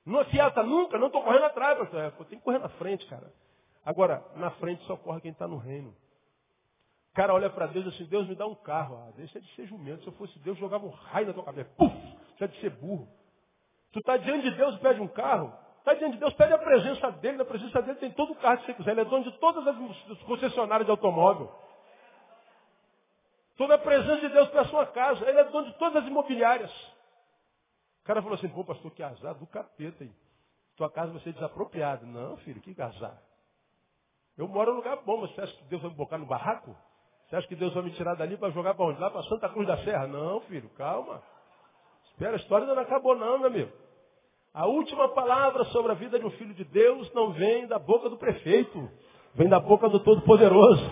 Não afiata nunca, não estou correndo atrás, pastor. É, tem que correr na frente, cara. Agora, na frente só corre quem está no reino. O cara olha para Deus assim, Deus me dá um carro. Ah, deixa de ser jumento. Se eu fosse Deus, jogava um raio na tua cabeça. Puf! Deixa de ser burro. Tu está diante de Deus e pede um carro. Está diante de Deus, pede a presença dele. Na presença dele tem todo o carro que você quiser. Ele é dono de todas as concessionárias de automóvel. Toda a presença de Deus para a sua casa. Ele é dono de todas as imobiliárias. O cara falou assim, pô, pastor, que azar do capeta, hein? Tua casa vai ser desapropriada. Não, filho, que azar. Eu moro num lugar bom, mas acha que Deus vai me bocar no barraco? Você acha que Deus vai me tirar dali para jogar para onde? Lá para Santa Cruz da Serra? Não, filho, calma. Espera, a história ainda não acabou não, meu amigo. A última palavra sobre a vida de um filho de Deus não vem da boca do prefeito, vem da boca do Todo-Poderoso.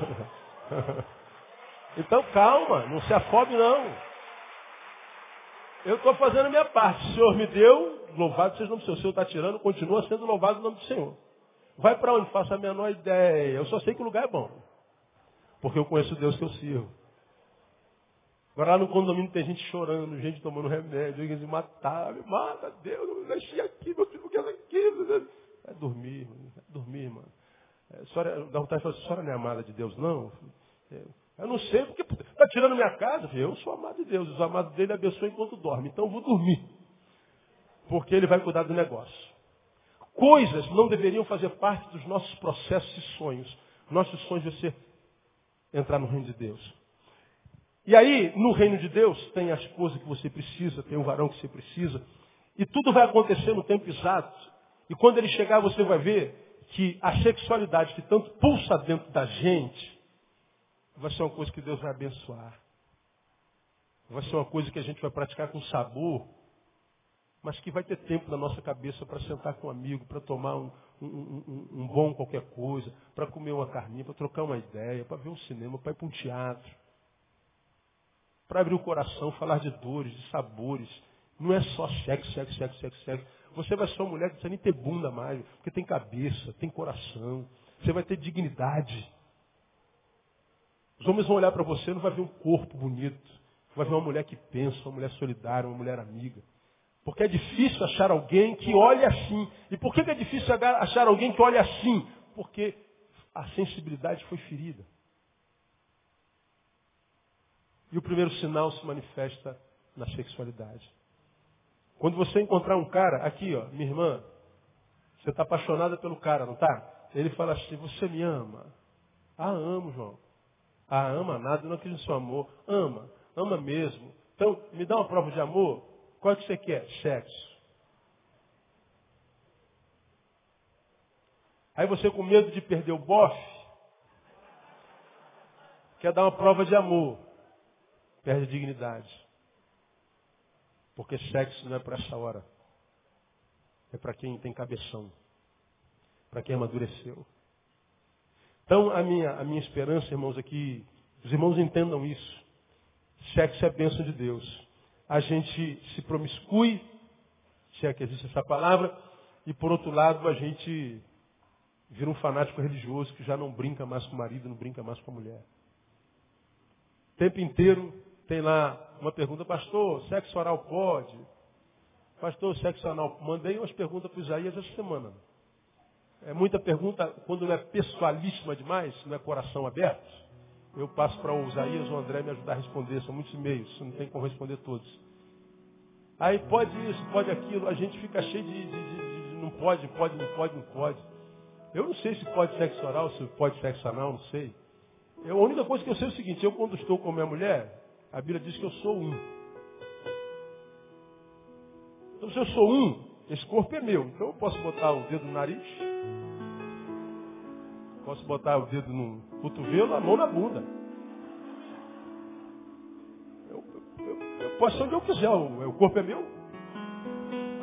então calma, não se afobe não. Eu estou fazendo a minha parte. O Senhor me deu, louvado seja o nome do Senhor. O Senhor está tirando, continua sendo louvado o nome do Senhor. Vai para onde? Faça a menor ideia. Eu só sei que o lugar é bom. Porque eu conheço o Deus que eu sirvo. Agora lá no condomínio tem gente chorando, gente tomando remédio, gente matar, me mata, Deus, eu nasci aqui, meu filho quer aqui. É dormir, é dormir, mano. É, senhora, dá vontade de falar, senhora não é amada de Deus, não? É, eu não sei, porque está tirando minha casa. Eu sou amado de Deus, os amados dele abençoam enquanto dorme. Então eu vou dormir. Porque ele vai cuidar do negócio. Coisas não deveriam fazer parte dos nossos processos e sonhos. Nossos sonhos é ser entrar no reino de Deus. E aí, no reino de Deus, tem a esposa que você precisa, tem o varão que você precisa. E tudo vai acontecer no tempo exato. E quando ele chegar, você vai ver que a sexualidade que tanto pulsa dentro da gente, vai ser uma coisa que Deus vai abençoar. Vai ser uma coisa que a gente vai praticar com sabor, mas que vai ter tempo na nossa cabeça para sentar com um amigo, para tomar um, um, um, bom qualquer coisa, para comer uma carninha, para trocar uma ideia, para ver um cinema, para ir para um teatro para abrir o coração, falar de dores, de sabores. Não é só sexo, sexo, sexo, sexo, sexo. Você vai ser uma mulher que precisa nem ter bunda mais, porque tem cabeça, tem coração. Você vai ter dignidade. Os homens vão olhar para você e não vai ver um corpo bonito. Vai ver uma mulher que pensa, uma mulher solidária, uma mulher amiga. Porque é difícil achar alguém que olhe assim. E por que é difícil achar alguém que olhe assim? Porque a sensibilidade foi ferida. E o primeiro sinal se manifesta na sexualidade. Quando você encontrar um cara, aqui ó, minha irmã, você está apaixonada pelo cara, não está? Ele fala assim, você me ama? Ah, amo, João. Ah, ama nada, não acredito no seu amor. Ama, ama mesmo. Então, me dá uma prova de amor. É que você quer? Sexo. Aí você com medo de perder o bofe, quer dar uma prova de amor. Perde dignidade. Porque sexo não é para essa hora. É para quem tem cabeção. Para quem amadureceu. Então, a minha, a minha esperança, irmãos, é que os irmãos entendam isso. Sexo é bênção de Deus. A gente se promiscui, se é que existe essa palavra, e por outro lado, a gente vira um fanático religioso que já não brinca mais com o marido, não brinca mais com a mulher. O tempo inteiro tem lá uma pergunta, pastor, sexo oral pode? Pastor, sexo anal. Mandei umas perguntas para Isaías essa semana. É muita pergunta, quando não é pessoalíssima demais, não é coração aberto, eu passo para o Isaías ou o André me ajudar a responder. São muitos e-mails, não tem como responder todos. Aí pode isso, pode aquilo, a gente fica cheio de, de, de, de não pode, pode, não pode, não pode. Eu não sei se pode sexo oral, se pode sexo anal, não sei. Eu, a única coisa que eu sei é o seguinte, eu quando estou com minha mulher, a Bíblia diz que eu sou um. Então se eu sou um, esse corpo é meu. Então eu posso botar o dedo no nariz, posso botar o dedo no cotovelo, a mão na bunda. Eu, eu, eu posso onde eu quiser, o, o corpo é meu.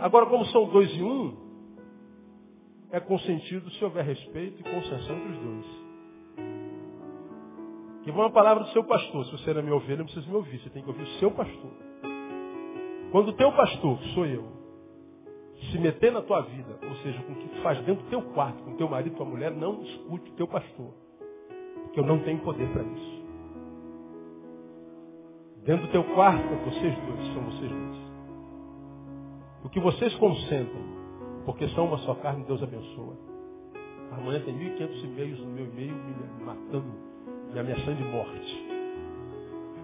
Agora, como são dois e um, é consentido se houver respeito e concessão entre os dois. Que vai uma palavra do seu pastor. Se você não é minha ovelha, não precisa me ouvir. Você tem que ouvir o seu pastor. Quando o teu pastor, que sou eu, se meter na tua vida, ou seja, com o que tu faz dentro do teu quarto, com teu marido, tua mulher, não escute o teu pastor. Porque eu não tenho poder para isso. Dentro do teu quarto, é vocês dois, são vocês dois. O que vocês consentem, porque são uma só carne, Deus abençoa. Amanhã tem 1.500 e-mails no meu e-mail me matando me ameaçando de morte.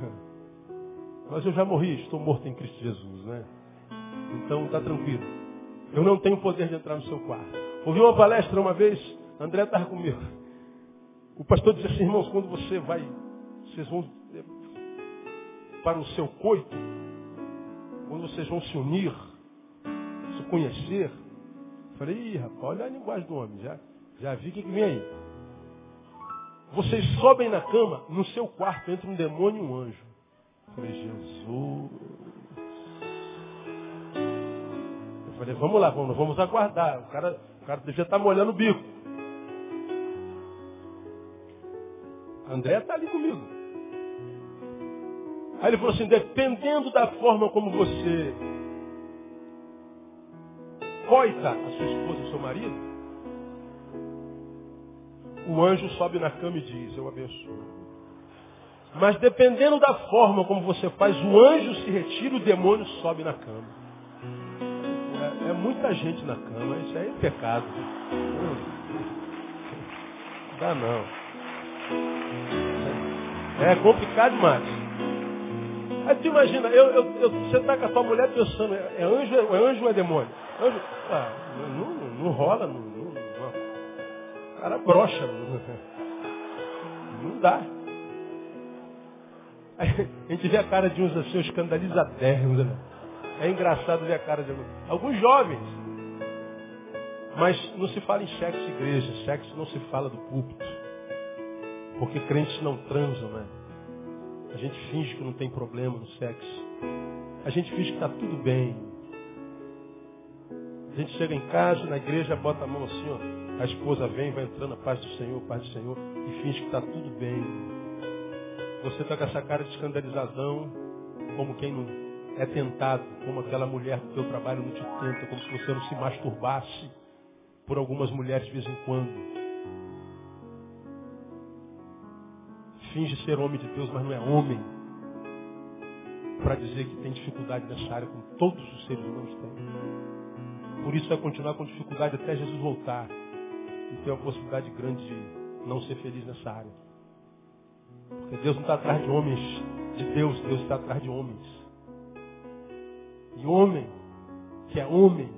Mas eu já morri, estou morto em Cristo Jesus, né? Então está tranquilo. Eu não tenho poder de entrar no seu quarto. Ouvi uma palestra uma vez, André estava comigo. O pastor disse assim, irmãos, quando você vai, vocês vão eh, para o seu coito, quando vocês vão se unir, se conhecer, falei, ih, rapaz, olha a linguagem do homem, já, já vi o que, que vem aí. Vocês sobem na cama, no seu quarto entra um demônio e um anjo. Falei, Jesus. Falei, vamos lá, vamos, vamos aguardar. O cara, o cara devia estar molhando o bico. André está ali comigo. Aí ele falou assim, dependendo da forma como você coita a sua esposa, o seu marido, o anjo sobe na cama e diz, eu abençoo. Mas dependendo da forma como você faz, o anjo se retira, o demônio sobe na cama. É, é muita gente na cama, isso aí é pecado. Não dá não. É complicado demais. Aí tu imagina, eu, eu, eu, você está com a tua mulher pensando, é anjo, é anjo ou é demônio? Anjo, ah, não, não, não rola, não, cara brocha. Não dá. Aí, a gente vê a cara de uns assim, escandalizadérrimos. Né? É engraçado ver a cara de alguns jovens. Mas não se fala em sexo igreja, sexo não se fala do púlpito. Porque crentes não transam, né? A gente finge que não tem problema no sexo. A gente finge que está tudo bem. A gente chega em casa, na igreja, bota a mão assim, ó. A esposa vem, vai entrando, a paz do Senhor, paz do Senhor, e finge que está tudo bem. Você está com essa cara de escandalizadão, como quem não é tentado, como aquela mulher do teu trabalho não te tenta, como se você não se masturbasse por algumas mulheres de vez em quando. finge ser homem de Deus, mas não é homem. Para dizer que tem dificuldade nessa área, como todos os seres humanos têm. Por isso vai continuar com dificuldade até Jesus voltar. E tem uma possibilidade grande de não ser feliz nessa área. Porque Deus não está atrás de homens de Deus, Deus está atrás de homens. E homem, que é homem,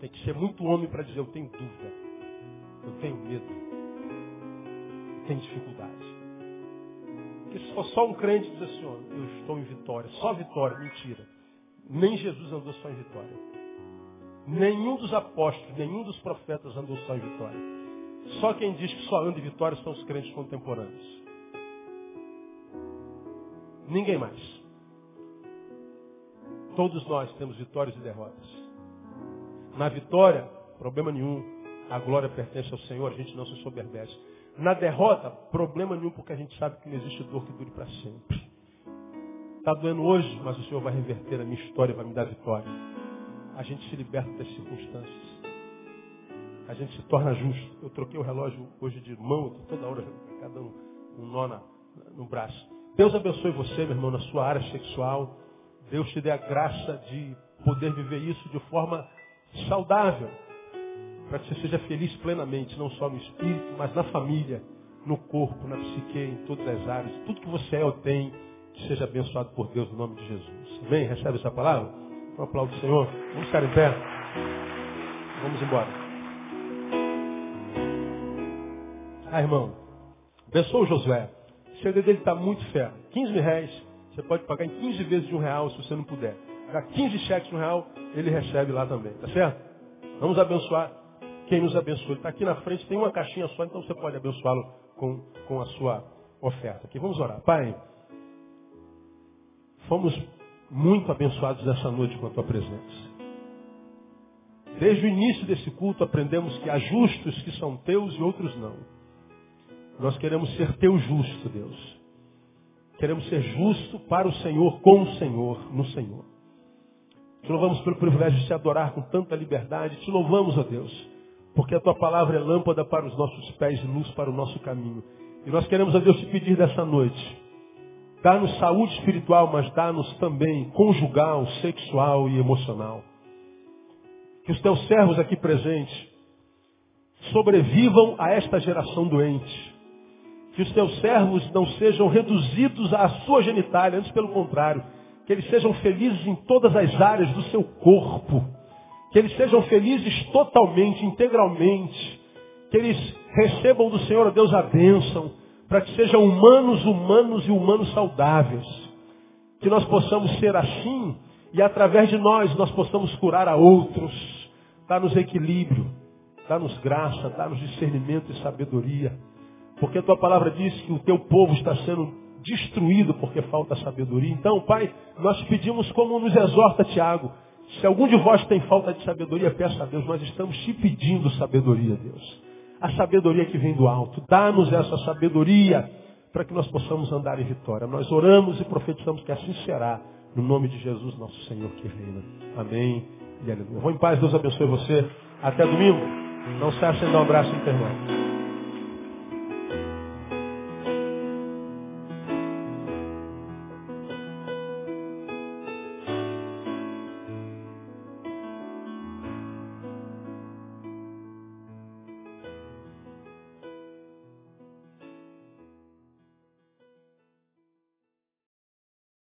tem que ser muito homem para dizer, eu tenho dúvida, eu tenho medo, eu tenho dificuldade. Porque se for só um crente diz assim, eu estou em vitória, só vitória, mentira. Nem Jesus andou só em vitória. Nenhum dos apóstolos, nenhum dos profetas andou só em vitória. Só quem diz que só anda em vitória são os crentes contemporâneos. Ninguém mais. Todos nós temos vitórias e derrotas. Na vitória, problema nenhum. A glória pertence ao Senhor, a gente não se soberbece. Na derrota, problema nenhum, porque a gente sabe que não existe dor que dure para sempre. Está doendo hoje, mas o Senhor vai reverter a minha história, vai me dar vitória. A gente se liberta das circunstâncias. A gente se torna justo. Eu troquei o relógio hoje de mão, toda hora, cada um, um nó na, no braço. Deus abençoe você, meu irmão, na sua área sexual. Deus te dê a graça de poder viver isso de forma saudável. Para que você seja feliz plenamente, não só no espírito, mas na família, no corpo, na psique, em todas as áreas. Tudo que você é ou tem, que seja abençoado por Deus no nome de Jesus. Amém? Recebe essa palavra? Um aplauso Senhor. Vamos ficar em pé. Vamos embora. Ah, irmão. Abençoa o Josué. O CD dele está muito ferro. 15 mil reais, você pode pagar em 15 vezes de um real se você não puder. Dá 15 cheques de um real, ele recebe lá também. Tá certo? Vamos abençoar quem nos abençoa. Está aqui na frente, tem uma caixinha só, então você pode abençoá-lo com, com a sua oferta. Aqui, vamos orar. Pai, fomos muito abençoados nessa noite com a tua presença. Desde o início desse culto aprendemos que há justos que são teus e outros não. Nós queremos ser teu justo, Deus. Queremos ser justo para o Senhor, com o Senhor, no Senhor. Te louvamos pelo privilégio de te adorar com tanta liberdade. Te louvamos, ó Deus, porque a tua palavra é lâmpada para os nossos pés e luz para o nosso caminho. E nós queremos, ó Deus, te pedir dessa noite. Dá-nos saúde espiritual, mas dá-nos também conjugal, sexual e emocional. Que os teus servos aqui presentes sobrevivam a esta geração doente que os teus servos não sejam reduzidos à sua genitália, antes pelo contrário, que eles sejam felizes em todas as áreas do seu corpo, que eles sejam felizes totalmente, integralmente, que eles recebam do Senhor, Deus, a bênção, para que sejam humanos, humanos e humanos saudáveis. Que nós possamos ser assim e através de nós nós possamos curar a outros. Dá-nos equilíbrio, dá-nos graça, dá-nos discernimento e sabedoria. Porque a tua palavra diz que o teu povo está sendo destruído porque falta sabedoria. Então, Pai, nós pedimos como nos exorta Tiago. Se algum de vós tem falta de sabedoria, peça a Deus. Nós estamos te pedindo sabedoria, Deus. A sabedoria que vem do alto. Dá-nos essa sabedoria para que nós possamos andar em vitória. Nós oramos e profetizamos que assim será. No nome de Jesus, nosso Senhor que reina. Amém e aleluia. Vou em paz, Deus abençoe você. Até domingo. Não se sem dar um abraço internal.